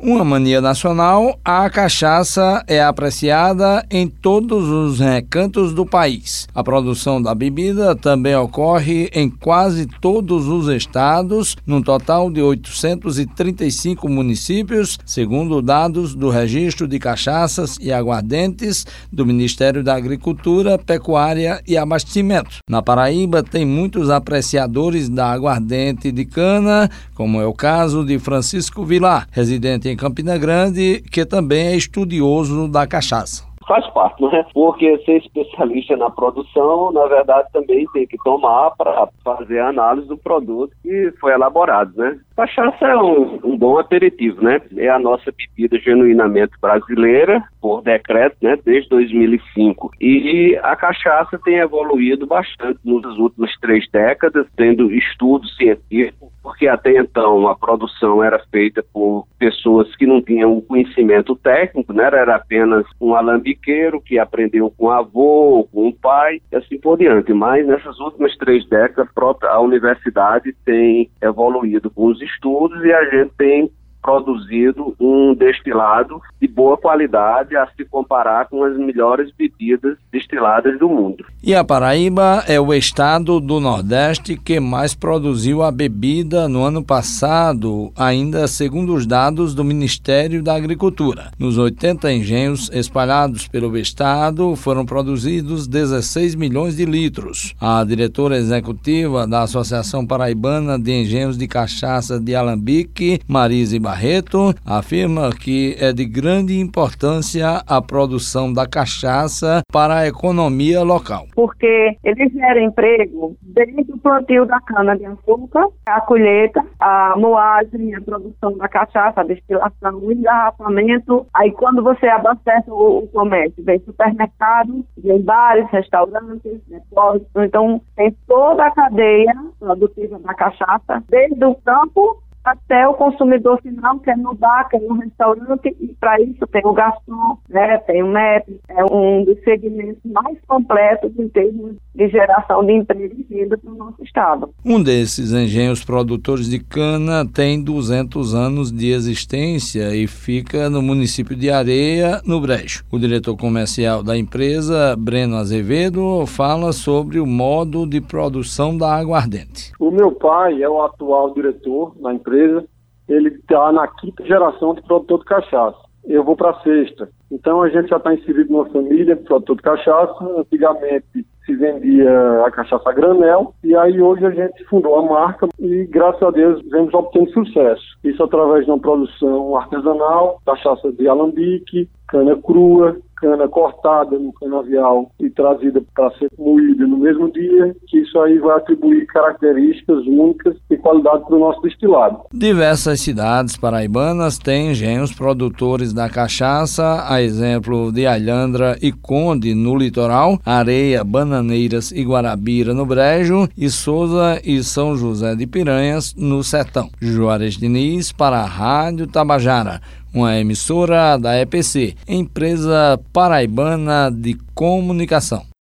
Uma mania nacional, a cachaça é apreciada em todos os recantos do país. A produção da bebida também ocorre em quase todos os estados, num total de 835 municípios, segundo dados do Registro de Cachaças e Aguardentes do Ministério da Agricultura, Pecuária e Abastecimento. Na Paraíba tem muitos apreciadores da aguardente de cana, como é o caso de Francisco Vilar, residente em Campina Grande, que também é estudioso da cachaça faz parte, né? Porque ser especialista na produção, na verdade, também tem que tomar para fazer a análise do produto que foi elaborado, né? Cachaça é um, um, bom aperitivo, né? É a nossa bebida genuinamente brasileira, por decreto, né? Desde 2005. E a cachaça tem evoluído bastante nas últimas três décadas, tendo estudos científicos porque até então a produção era feita por pessoas que não tinham conhecimento técnico, né? era apenas um alambiqueiro que aprendeu com o avô, com o pai, e assim por diante. Mas nessas últimas três décadas, a universidade tem evoluído com os estudos e a gente tem produzido um destilado de boa qualidade a se comparar com as melhores bebidas destiladas do mundo. E a Paraíba é o estado do Nordeste que mais produziu a bebida no ano passado, ainda segundo os dados do Ministério da Agricultura. Nos 80 engenhos espalhados pelo estado, foram produzidos 16 milhões de litros. A diretora executiva da Associação Paraibana de Engenhos de Cachaça de Alambique, Marise Barreto afirma que é de grande importância a produção da cachaça para a economia local. Porque eles geram emprego desde o plantio da cana-de-açúcar, a colheita, a moagem, a produção da cachaça, a destilação, o engarrafamento. Aí quando você abastece o, o comércio, vem supermercado, vem bares, restaurantes, depósitos. Então tem toda a cadeia produtiva da cachaça, desde o campo até o consumidor final, que é no bar, que é no restaurante, e para isso tem o garçom, né, tem o MEP, é um dos segmentos mais completos em termos de geração de emprego e renda para o nosso estado. Um desses engenhos produtores de cana tem 200 anos de existência e fica no município de Areia, no Brejo. O diretor comercial da empresa, Breno Azevedo, fala sobre o modo de produção da aguardente. O meu pai é o atual diretor da empresa empresa, ele está na quinta geração de produtor de cachaça. Eu vou para a sexta. Então a gente já está inserido numa família de produtor de cachaça. Antigamente se vendia a cachaça granel e aí hoje a gente fundou a marca e graças a Deus vemos obtendo sucesso. Isso através de uma produção artesanal, cachaça de alambique, cana crua, cana cortada no canavial e trazida para ser moída no mesmo dia, que isso aí vai atribuir características únicas e qualidade para o nosso destilado. Diversas cidades paraibanas têm engenhos produtores da cachaça, a exemplo de Alhandra e Conde no litoral, Areia, Bananeiras e Guarabira no Brejo e Souza e São José de Piranhas no Sertão. Juarez Diniz para a Rádio Tabajara uma emissora da EPC, Empresa Paraibana de Comunicação.